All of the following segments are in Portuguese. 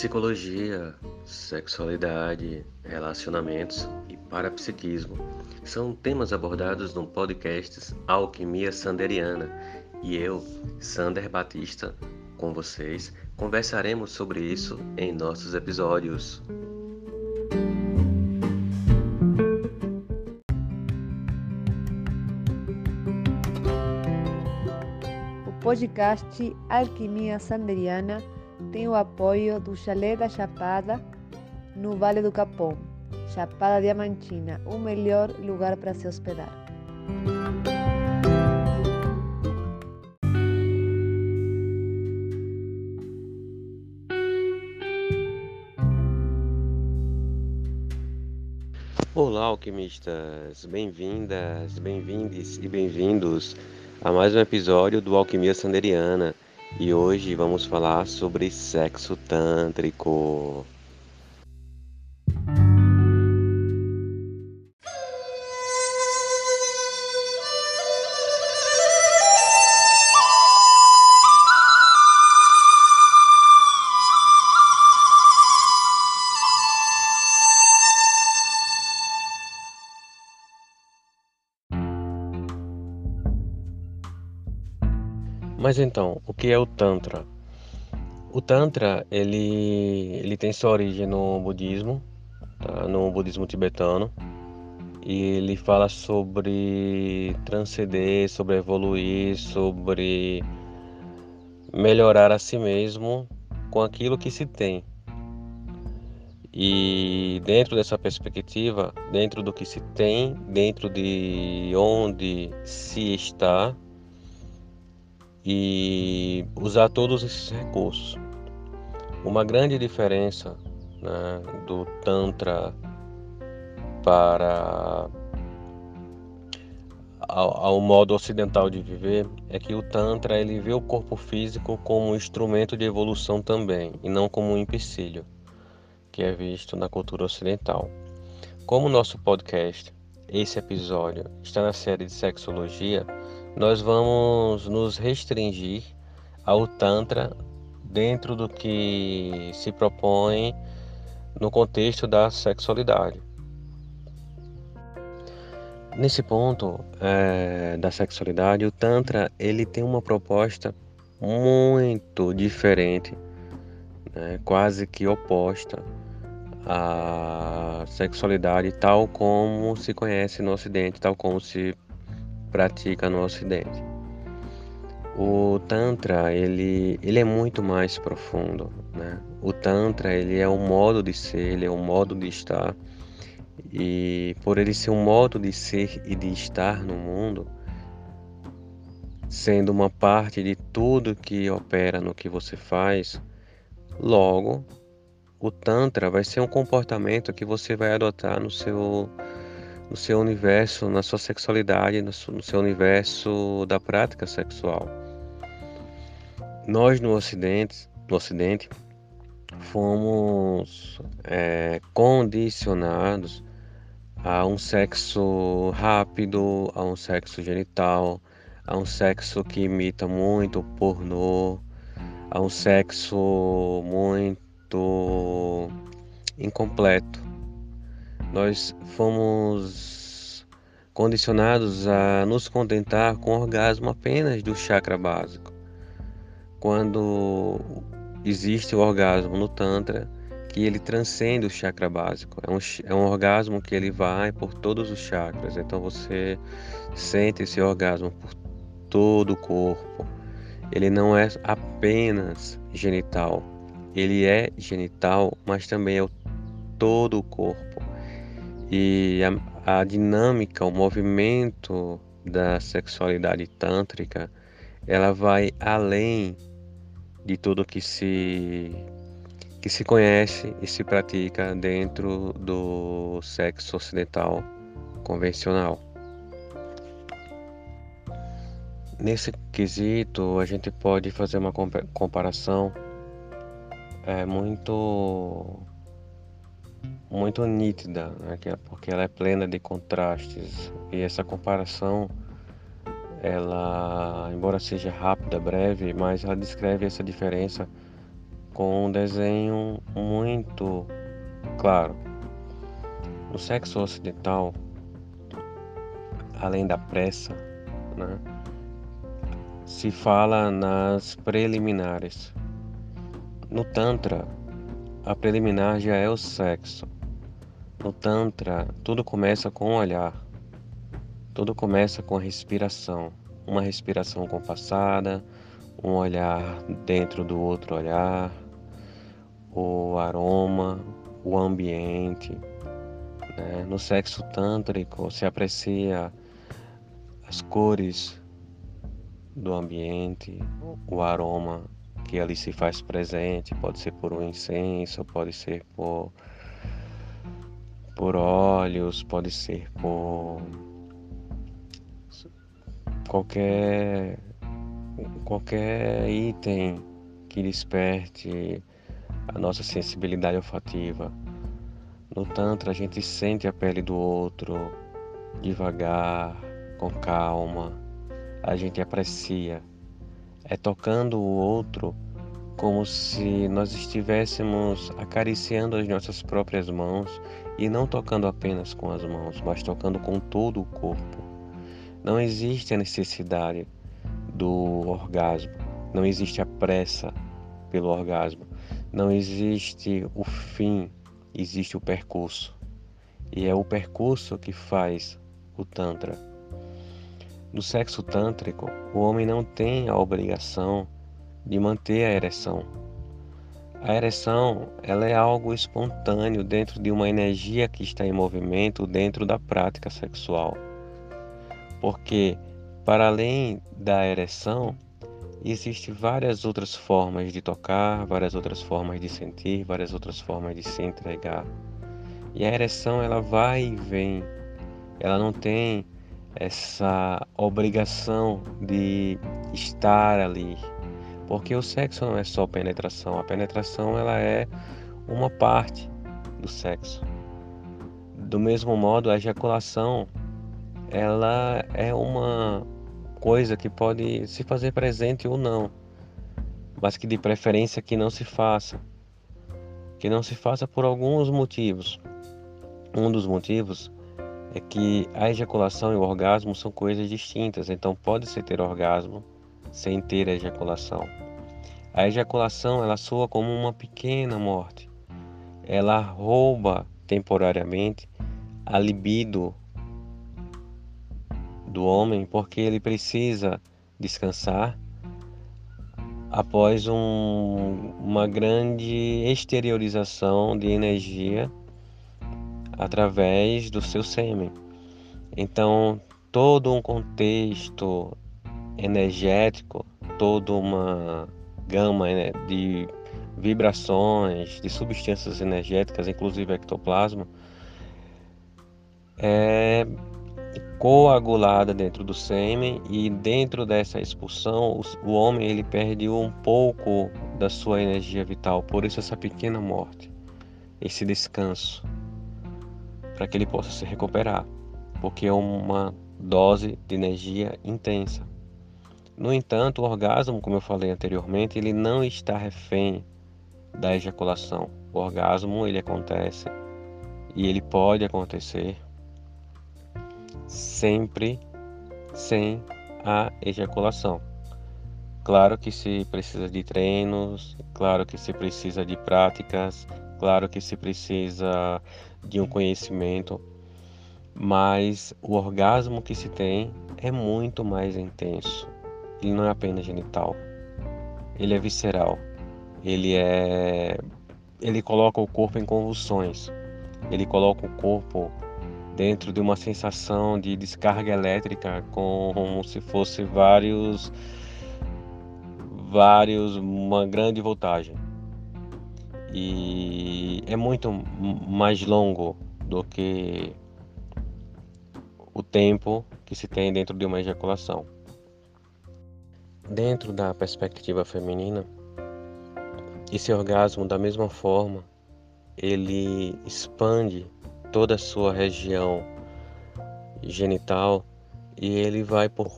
Psicologia, sexualidade, relacionamentos e parapsiquismo são temas abordados no podcast Alquimia Sanderiana e eu, Sander Batista, com vocês, conversaremos sobre isso em nossos episódios. O podcast Alquimia Sanderiana tem o apoio do Chalé da Chapada, no Vale do Capão, Chapada Diamantina, o melhor lugar para se hospedar. Olá, alquimistas! Bem-vindas, bem-vindes e bem-vindos a mais um episódio do Alquimia Sanderiana. E hoje vamos falar sobre sexo tântrico. Mas então, o que é o Tantra? O Tantra, ele, ele tem sua origem no budismo, tá? no budismo tibetano, e ele fala sobre transcender, sobre evoluir, sobre melhorar a si mesmo com aquilo que se tem. E dentro dessa perspectiva, dentro do que se tem, dentro de onde se está, e usar todos esses recursos. Uma grande diferença né, do Tantra para ao, ao, modo ocidental de viver é que o Tantra ele vê o corpo físico como um instrumento de evolução também e não como um empecilho que é visto na cultura ocidental. Como o nosso podcast, esse episódio está na série de sexologia, nós vamos nos restringir ao Tantra dentro do que se propõe no contexto da sexualidade. Nesse ponto é, da sexualidade, o Tantra ele tem uma proposta muito diferente, né, quase que oposta à sexualidade tal como se conhece no Ocidente, tal como se pratica no Ocidente. O Tantra ele, ele é muito mais profundo. Né? O Tantra ele é um modo de ser, ele é um modo de estar. E por ele ser um modo de ser e de estar no mundo, sendo uma parte de tudo que opera no que você faz, logo o Tantra vai ser um comportamento que você vai adotar no seu no seu universo, na sua sexualidade, no seu universo da prática sexual. Nós no Ocidente, no Ocidente fomos é, condicionados a um sexo rápido, a um sexo genital, a um sexo que imita muito pornô, a um sexo muito incompleto nós fomos condicionados a nos contentar com o orgasmo apenas do chakra básico. Quando existe o orgasmo no Tantra, que ele transcende o chakra básico. É um, é um orgasmo que ele vai por todos os chakras. Então você sente esse orgasmo por todo o corpo. Ele não é apenas genital. Ele é genital, mas também é o, todo o corpo. E a, a dinâmica, o movimento da sexualidade tântrica, ela vai além de tudo que se que se conhece e se pratica dentro do sexo ocidental convencional. Nesse quesito, a gente pode fazer uma comparação é, muito muito nítida, né? É porque ela é plena de contrastes e essa comparação, ela, embora seja rápida, breve, mas ela descreve essa diferença com um desenho muito claro. No sexo ocidental, além da pressa, né, se fala nas preliminares. No Tantra, a preliminar já é o sexo. No Tantra, tudo começa com o olhar. Tudo começa com a respiração. Uma respiração compassada, um olhar dentro do outro olhar, o aroma, o ambiente. Né? No sexo tântrico se aprecia as cores do ambiente, o aroma que ali se faz presente, pode ser por um incenso, pode ser por, por óleos, pode ser por qualquer qualquer item que desperte a nossa sensibilidade olfativa. No Tantra, a gente sente a pele do outro devagar, com calma, a gente aprecia. É tocando o outro como se nós estivéssemos acariciando as nossas próprias mãos e não tocando apenas com as mãos, mas tocando com todo o corpo. Não existe a necessidade do orgasmo, não existe a pressa pelo orgasmo, não existe o fim, existe o percurso. E é o percurso que faz o Tantra. No sexo tântrico, o homem não tem a obrigação de manter a ereção. A ereção ela é algo espontâneo dentro de uma energia que está em movimento dentro da prática sexual. Porque, para além da ereção, existem várias outras formas de tocar, várias outras formas de sentir, várias outras formas de se entregar. E a ereção ela vai e vem. Ela não tem essa obrigação de estar ali. Porque o sexo não é só penetração, a penetração ela é uma parte do sexo. Do mesmo modo, a ejaculação ela é uma coisa que pode se fazer presente ou não, mas que de preferência que não se faça. Que não se faça por alguns motivos. Um dos motivos é que a ejaculação e o orgasmo são coisas distintas, então pode-se ter orgasmo sem ter a ejaculação. A ejaculação ela soa como uma pequena morte. Ela rouba temporariamente a libido do homem porque ele precisa descansar após um, uma grande exteriorização de energia através do seu sêmen. Então, todo um contexto energético, toda uma gama né, de vibrações, de substâncias energéticas, inclusive ectoplasma, é coagulada dentro do sêmen e dentro dessa expulsão o homem ele perde um pouco da sua energia vital, por isso essa pequena morte, esse descanso, para que ele possa se recuperar, porque é uma dose de energia intensa. No entanto, o orgasmo, como eu falei anteriormente, ele não está refém da ejaculação. O orgasmo ele acontece e ele pode acontecer sempre sem a ejaculação. Claro que se precisa de treinos, claro que se precisa de práticas, claro que se precisa de um conhecimento, mas o orgasmo que se tem é muito mais intenso. Ele não é apenas genital, ele é visceral, ele é ele coloca o corpo em convulsões, ele coloca o corpo dentro de uma sensação de descarga elétrica, como se fosse vários, vários, uma grande voltagem. E é muito mais longo do que o tempo que se tem dentro de uma ejaculação. Dentro da perspectiva feminina, esse orgasmo, da mesma forma, ele expande toda a sua região genital e ele vai por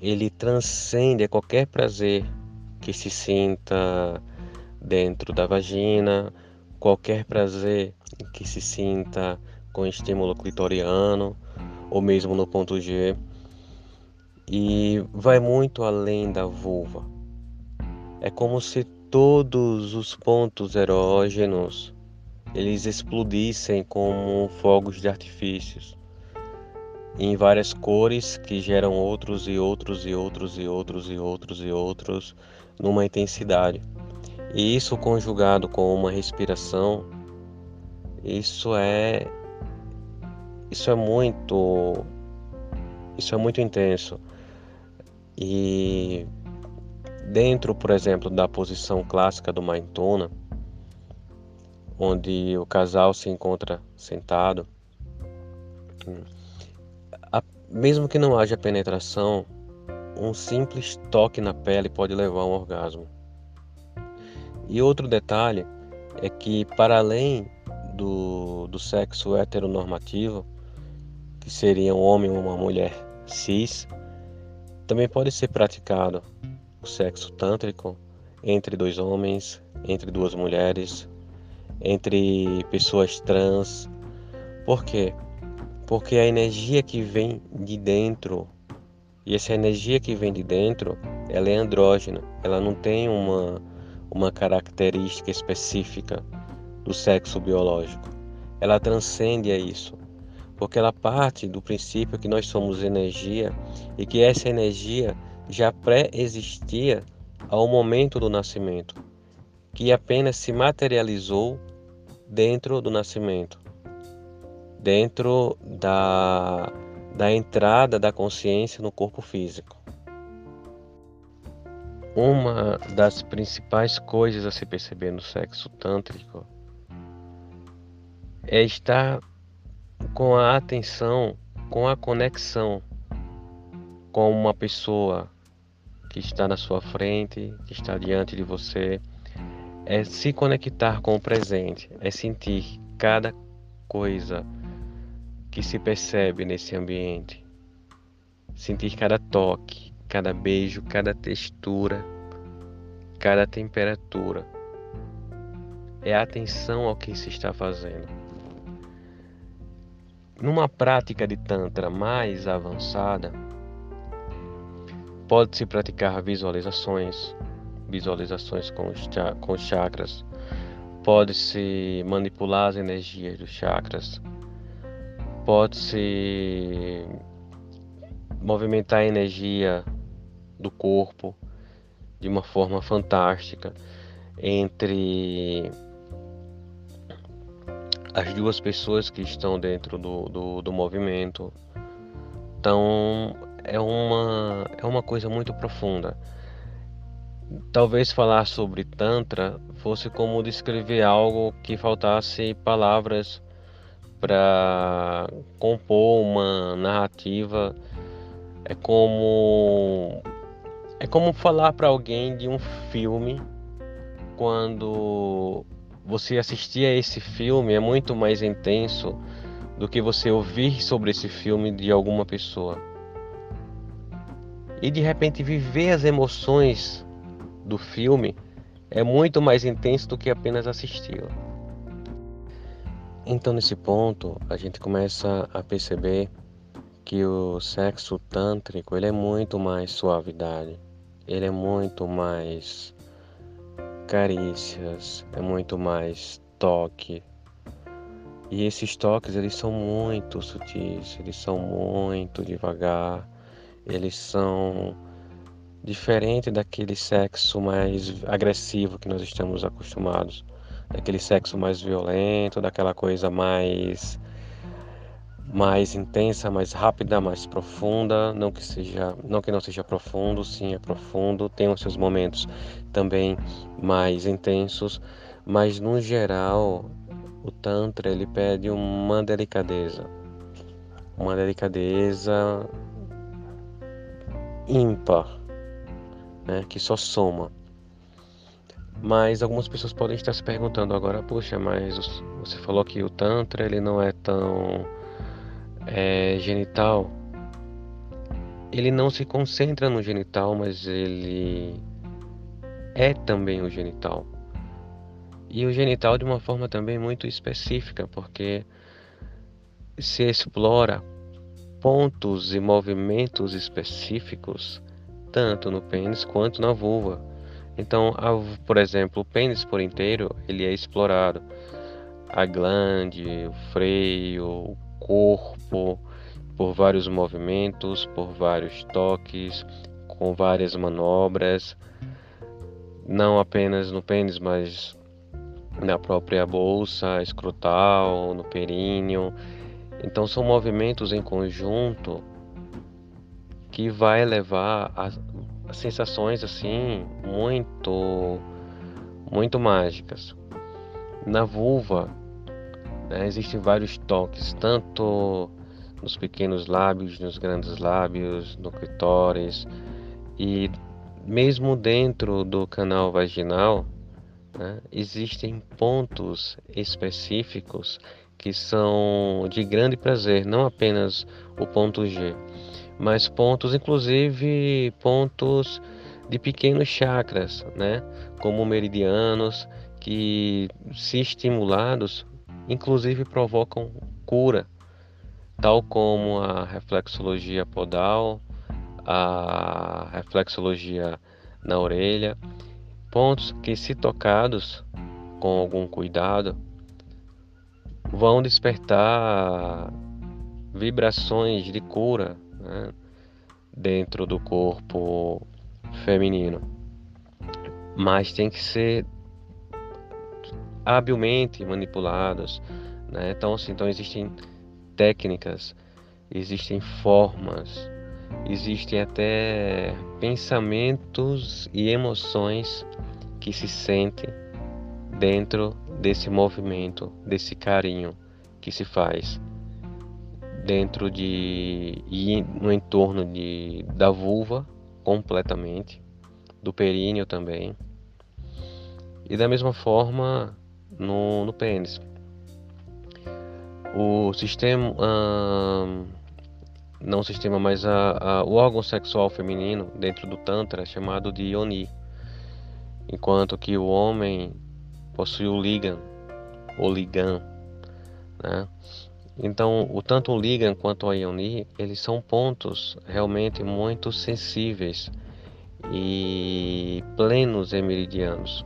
ele transcende qualquer prazer que se sinta dentro da vagina, qualquer prazer que se sinta com estímulo clitoriano ou mesmo no ponto G. E vai muito além da vulva. É como se todos os pontos erógenos eles explodissem como fogos de artifícios em várias cores que geram outros e outros e outros e outros e outros e outros numa intensidade. E isso conjugado com uma respiração, isso é isso é muito isso é muito intenso. E dentro, por exemplo, da posição clássica do Maintona, onde o casal se encontra sentado, mesmo que não haja penetração, um simples toque na pele pode levar a um orgasmo. E outro detalhe é que, para além do, do sexo heteronormativo, que seria um homem ou uma mulher cis, também pode ser praticado o sexo tântrico entre dois homens, entre duas mulheres, entre pessoas trans. Por quê? Porque a energia que vem de dentro, e essa energia que vem de dentro, ela é andrógena, ela não tem uma, uma característica específica do sexo biológico. Ela transcende a isso, porque ela parte do princípio que nós somos energia e que essa energia já pré-existia ao momento do nascimento, que apenas se materializou dentro do nascimento dentro da, da entrada da consciência no corpo físico. Uma das principais coisas a se perceber no sexo tântrico é estar com a atenção, com a conexão com uma pessoa que está na sua frente, que está diante de você, é se conectar com o presente, é sentir cada coisa que se percebe nesse ambiente. Sentir cada toque, cada beijo, cada textura, cada temperatura. É atenção ao que se está fazendo. Numa prática de Tantra mais avançada, pode-se praticar visualizações, visualizações com os, com os chakras, pode-se manipular as energias dos chakras, pode-se movimentar a energia do corpo de uma forma fantástica entre as duas pessoas que estão dentro do, do, do movimento. Então é uma, é uma coisa muito profunda. Talvez falar sobre Tantra fosse como descrever algo que faltasse palavras para compor uma narrativa é como é como falar para alguém de um filme quando você assistir a esse filme é muito mais intenso do que você ouvir sobre esse filme de alguma pessoa. E de repente viver as emoções do filme é muito mais intenso do que apenas assisti-lo. Então, nesse ponto, a gente começa a perceber que o sexo tântrico ele é muito mais suavidade, ele é muito mais carícias, é muito mais toque. E esses toques eles são muito sutis, eles são muito devagar, eles são diferentes daquele sexo mais agressivo que nós estamos acostumados daquele sexo mais violento, daquela coisa mais mais intensa, mais rápida, mais profunda, não que seja, não que não seja profundo, sim é profundo, tem os seus momentos também mais intensos, mas no geral o tantra ele pede uma delicadeza, uma delicadeza ímpar, né, que só soma. Mas algumas pessoas podem estar se perguntando agora, poxa, mas você falou que o Tantra ele não é tão é, genital. Ele não se concentra no genital, mas ele é também o genital. E o genital de uma forma também muito específica, porque se explora pontos e movimentos específicos tanto no pênis quanto na vulva. Então, por exemplo, o pênis por inteiro ele é explorado. A glande, o freio, o corpo, por vários movimentos, por vários toques, com várias manobras, não apenas no pênis, mas na própria bolsa escrotal, no períneo. Então são movimentos em conjunto que vai levar a, a sensações assim muito muito mágicas. Na vulva né, existem vários toques, tanto nos pequenos lábios, nos grandes lábios, no clitóris e mesmo dentro do canal vaginal né, existem pontos específicos que são de grande prazer, não apenas o ponto G, mas pontos, inclusive pontos de pequenos chakras, né, como meridianos, que se estimulados, inclusive provocam cura, tal como a reflexologia podal, a reflexologia na orelha, pontos que, se tocados com algum cuidado, vão despertar vibrações de cura né, dentro do corpo feminino. Mas tem que ser habilmente manipulados. Né? Então, assim, então existem técnicas, existem formas, existem até pensamentos e emoções que se sentem dentro desse movimento, desse carinho que se faz dentro de e no entorno de da vulva completamente, do períneo também. E da mesma forma no, no pênis. O sistema hum, não o sistema, mas a, a, o órgão sexual feminino dentro do Tantra é chamado de Yoni, enquanto que o homem possui o Ligan, ou Ligan, né? Então, o tanto o Ligan quanto a Yoni, eles são pontos realmente muito sensíveis e plenos em meridianos.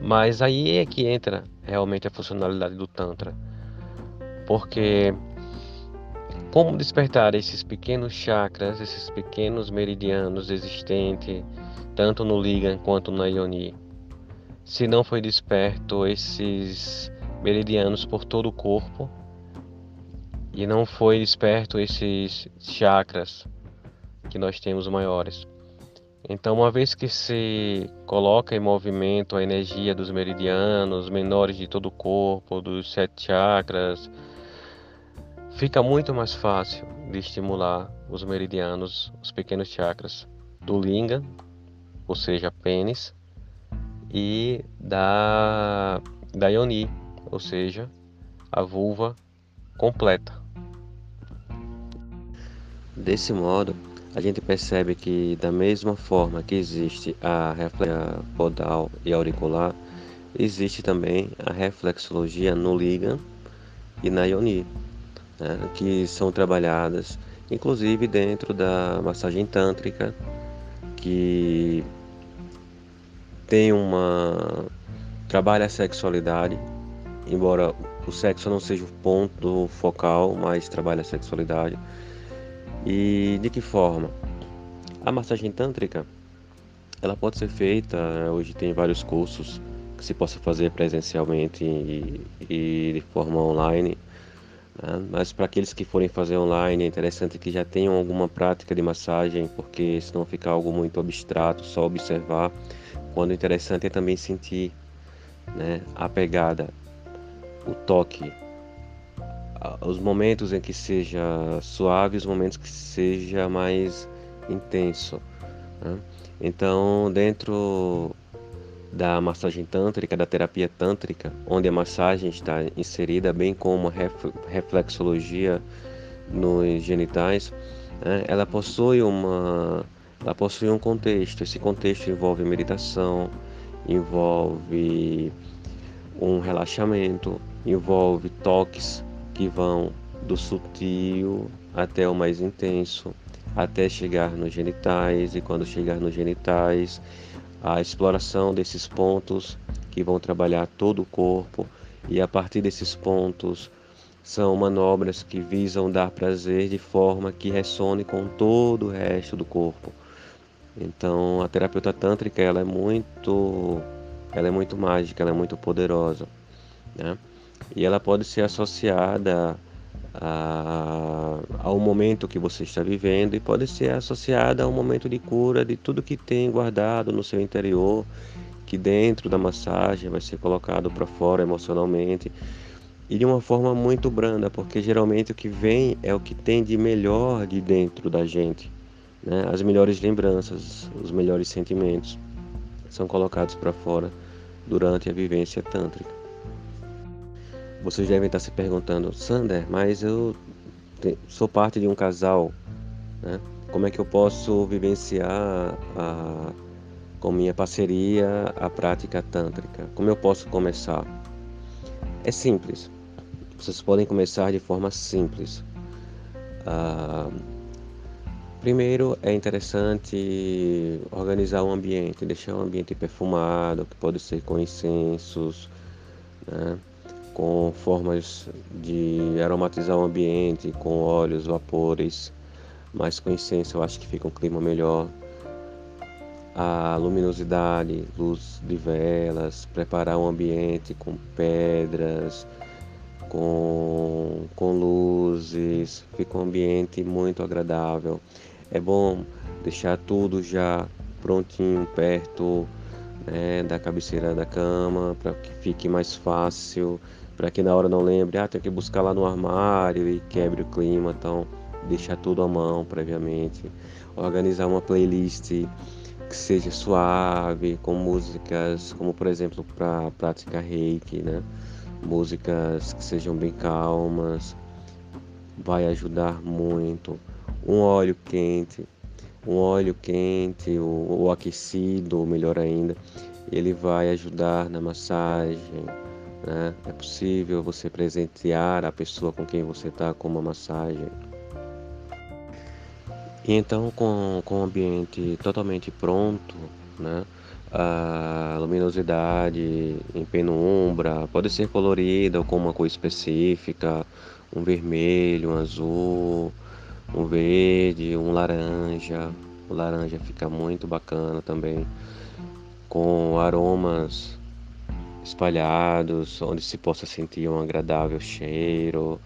Mas aí é que entra realmente a funcionalidade do Tantra. Porque como despertar esses pequenos chakras, esses pequenos meridianos existentes, tanto no Ligan quanto na Ioni? Se não foi desperto esses meridianos por todo o corpo e não foi desperto esses chakras que nós temos maiores. Então, uma vez que se coloca em movimento a energia dos meridianos menores de todo o corpo, dos sete chakras, Fica muito mais fácil de estimular os meridianos, os pequenos chakras do linga, ou seja, pênis, e da, da yoni, ou seja, a vulva completa. Desse modo, a gente percebe que da mesma forma que existe a reflexologia podal e auricular, existe também a reflexologia no liga e na yoni né, que são trabalhadas, inclusive dentro da massagem tântrica, que tem uma trabalha a sexualidade, embora o sexo não seja o ponto focal, mas trabalha a sexualidade. E de que forma? A massagem tântrica, ela pode ser feita, hoje tem vários cursos que se possa fazer presencialmente e, e de forma online. Né? Mas para aqueles que forem fazer online, é interessante que já tenham alguma prática de massagem, porque senão fica algo muito abstrato, só observar. Quando interessante é também sentir né, a pegada, o toque, os momentos em que seja suave, os momentos que seja mais intenso. Né? Então, dentro da massagem tântrica, da terapia tântrica, onde a massagem está inserida, bem como a reflexologia nos genitais, né, ela possui uma, ela possui um contexto. Esse contexto envolve meditação, envolve um relaxamento, envolve toques que vão do sutil até o mais intenso, até chegar nos genitais, e quando chegar nos genitais, a exploração desses pontos que vão trabalhar todo o corpo, e a partir desses pontos são manobras que visam dar prazer de forma que ressone com todo o resto do corpo. Então, a terapeuta tântrica ela é muito ela é muito mágica, ela é muito poderosa, né? E ela pode ser associada a, ao momento que você está vivendo e pode ser associada a um momento de cura de tudo que tem guardado no seu interior, que dentro da massagem vai ser colocado para fora emocionalmente e de uma forma muito branda, porque geralmente o que vem é o que tem de melhor de dentro da gente, né? As melhores lembranças, os melhores sentimentos são colocados para fora durante a vivência tântrica. Vocês devem estar se perguntando, Sander, mas eu sou parte de um casal, né? Como é que eu posso vivenciar a, com minha parceria a prática tântrica? Como eu posso começar? É simples. Vocês podem começar de forma simples. Ah, primeiro é interessante organizar o ambiente, deixar o ambiente perfumado, que pode ser com incensos, né? Com formas de aromatizar o ambiente, com óleos, vapores, mas com incenso eu acho que fica um clima melhor. A luminosidade, luz de velas, preparar o ambiente com pedras, com, com luzes, fica um ambiente muito agradável. É bom deixar tudo já prontinho perto né, da cabeceira da cama para que fique mais fácil para que na hora não lembre, ah, tem que buscar lá no armário e quebre o clima, então deixar tudo à mão previamente, organizar uma playlist que seja suave, com músicas como por exemplo para prática reiki, né? Músicas que sejam bem calmas, vai ajudar muito. Um óleo quente, um óleo quente ou, ou aquecido, ou melhor ainda, ele vai ajudar na massagem, né? É possível você presentear a pessoa com quem você está com uma massagem. E então, com, com o ambiente totalmente pronto, né? a luminosidade em penumbra pode ser colorida com uma cor específica, um vermelho, um azul, um verde, um laranja. O laranja fica muito bacana também, com aromas espalhados, onde se possa sentir um agradável cheiro,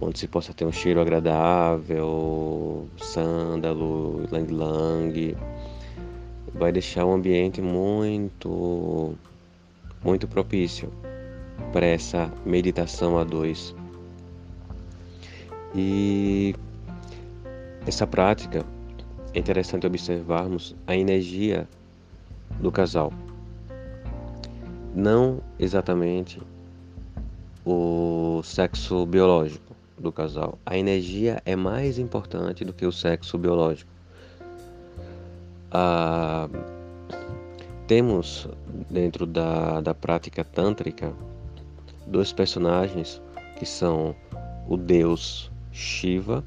onde se possa ter um cheiro agradável, sândalo, lang-lang. Vai deixar um ambiente muito, muito propício para essa meditação a dois. E essa prática é interessante observarmos a energia do casal não exatamente o sexo biológico do casal. A energia é mais importante do que o sexo biológico. Ah, temos dentro da, da prática tântrica dois personagens que são o deus Shiva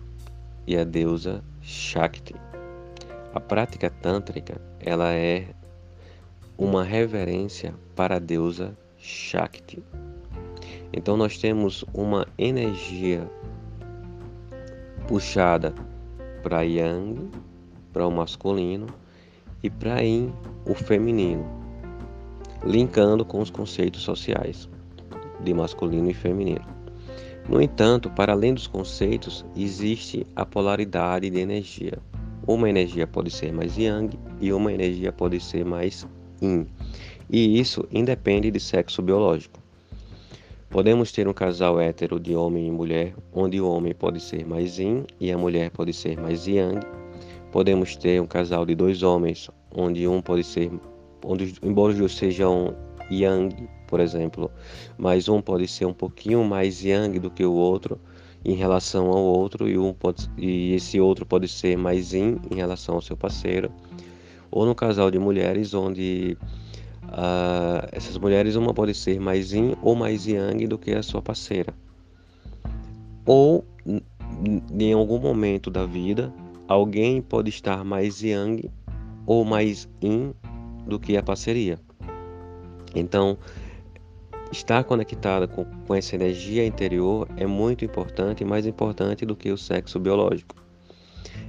e a deusa Shakti. A prática tântrica ela é uma reverência para a deusa Shakti. Então nós temos uma energia puxada para Yang, para o masculino, e para Yin, o feminino, linkando com os conceitos sociais de masculino e feminino. No entanto, para além dos conceitos, existe a polaridade de energia. Uma energia pode ser mais Yang e uma energia pode ser mais yin, e isso independe de sexo biológico. Podemos ter um casal hétero de homem e mulher, onde o homem pode ser mais yin e a mulher pode ser mais yang. Podemos ter um casal de dois homens, onde um pode ser, onde embora os dois sejam yang, por exemplo, mas um pode ser um pouquinho mais yang do que o outro em relação ao outro e um pode, e esse outro pode ser mais yin em relação ao seu parceiro ou no casal de mulheres onde uh, essas mulheres, uma pode ser mais yin ou mais yang do que a sua parceira. Ou, em algum momento da vida, alguém pode estar mais yang ou mais yin do que a parceria. Então, estar conectada com, com essa energia interior é muito importante, mais importante do que o sexo biológico.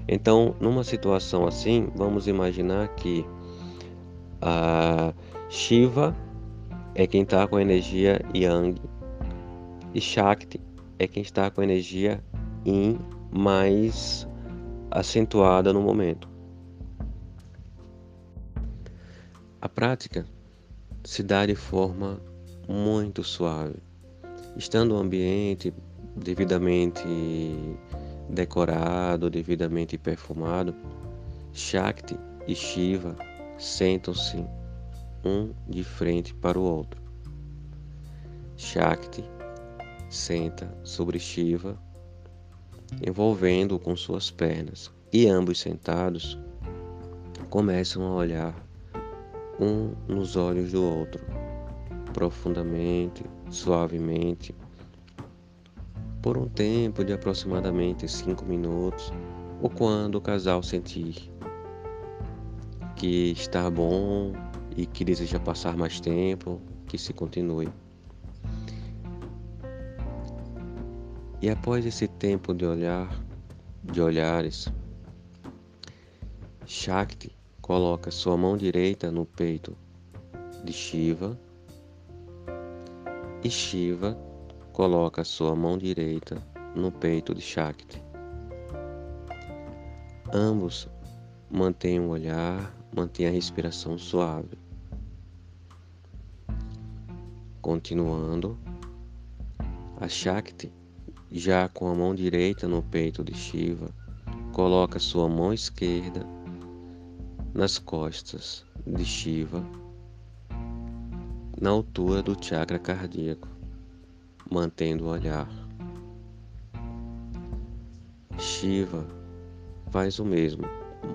Então, numa situação assim, vamos imaginar que a Shiva é quem está com a energia Yang e Shakti é quem está com a energia Yin mais acentuada no momento. A prática se dá de forma muito suave, estando o ambiente devidamente decorado, devidamente perfumado, Shakti e Shiva sentam-se um de frente para o outro. Shakti senta sobre Shiva, envolvendo-o com suas pernas, e ambos sentados começam a olhar um nos olhos do outro, profundamente, suavemente, por um tempo de aproximadamente cinco minutos, ou quando o casal sentir que está bom e que deseja passar mais tempo, que se continue. E após esse tempo de olhar, de olhares, Shakti coloca sua mão direita no peito de Shiva e Shiva coloca sua mão direita no peito de Shakti. Ambos mantêm o olhar, mantêm a respiração suave. Continuando, a Shakti, já com a mão direita no peito de Shiva, coloca sua mão esquerda nas costas de Shiva, na altura do chakra cardíaco mantendo o olhar. Shiva faz o mesmo,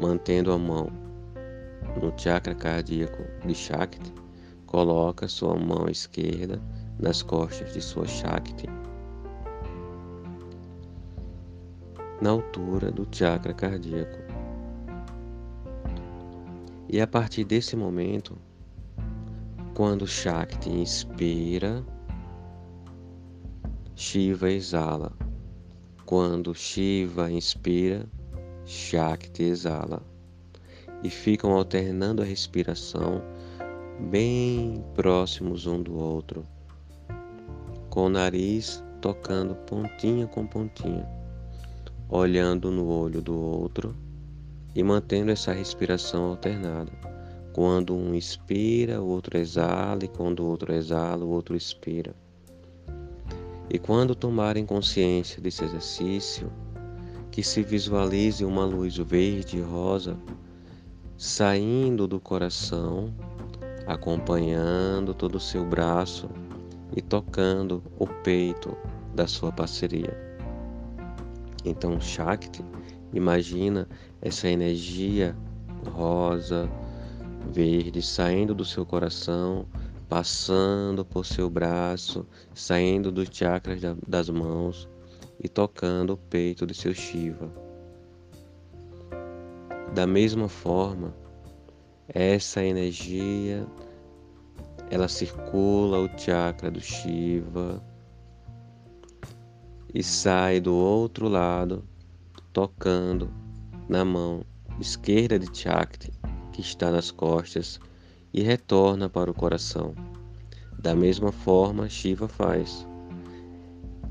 mantendo a mão no chakra cardíaco de Shakti, coloca sua mão esquerda nas costas de sua Shakti, na altura do chakra cardíaco. E a partir desse momento, quando Shakti inspira, Shiva exala. Quando Shiva inspira, Shakti exala. E ficam alternando a respiração bem próximos um do outro, com o nariz tocando pontinha com pontinha, olhando no olho do outro e mantendo essa respiração alternada. Quando um inspira, o outro exala, e quando o outro exala, o outro expira. E quando tomarem consciência desse exercício, que se visualize uma luz verde e rosa saindo do coração, acompanhando todo o seu braço e tocando o peito da sua parceria. Então, Shakti, imagina essa energia rosa, verde saindo do seu coração passando por seu braço, saindo dos chakras das mãos e tocando o peito de seu Shiva. Da mesma forma, essa energia ela circula o chakra do Shiva e sai do outro lado, tocando na mão esquerda de Chakti, que está nas costas e retorna para o coração. Da mesma forma, Shiva faz,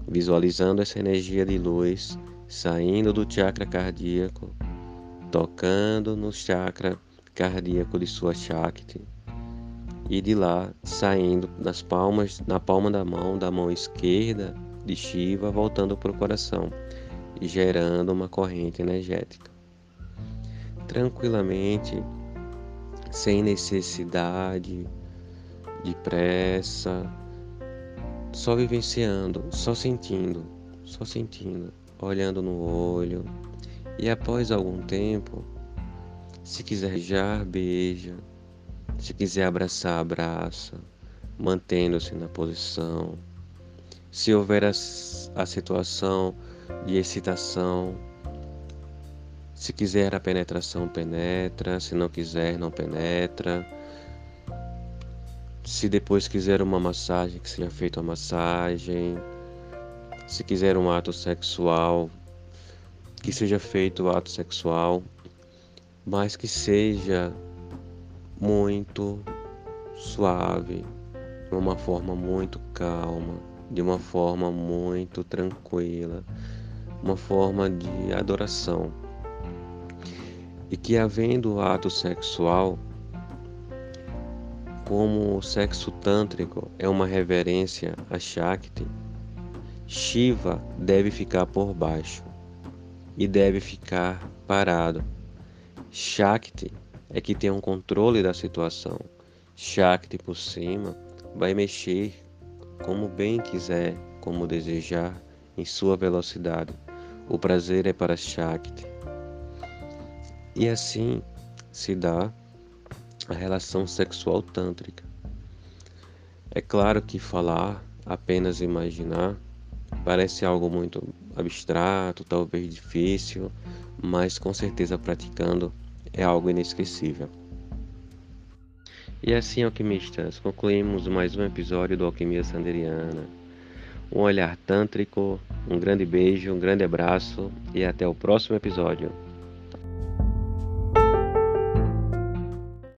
visualizando essa energia de luz saindo do chakra cardíaco, tocando no chakra cardíaco de sua Shakti e de lá saindo nas palmas, na palma da mão, da mão esquerda de Shiva, voltando para o coração e gerando uma corrente energética. Tranquilamente, sem necessidade de pressa, só vivenciando, só sentindo, só sentindo, olhando no olho. E após algum tempo, se quiser já beija, Se quiser abraçar, abraça, mantendo-se na posição. Se houver a, a situação de excitação, se quiser a penetração, penetra. Se não quiser, não penetra. Se depois quiser uma massagem, que seja feita a massagem. Se quiser um ato sexual, que seja feito o ato sexual, mas que seja muito suave, de uma forma muito calma, de uma forma muito tranquila, uma forma de adoração. E que havendo o ato sexual, como o sexo tântrico é uma reverência a Shakti, Shiva deve ficar por baixo e deve ficar parado. Shakti é que tem um controle da situação. Shakti por cima vai mexer como bem quiser, como desejar, em sua velocidade. O prazer é para Shakti. E assim se dá a relação sexual tântrica. É claro que falar, apenas imaginar, parece algo muito abstrato, talvez difícil, mas com certeza praticando é algo inesquecível. E assim, alquimistas, concluímos mais um episódio do Alquimia Sanderiana. Um olhar tântrico, um grande beijo, um grande abraço e até o próximo episódio.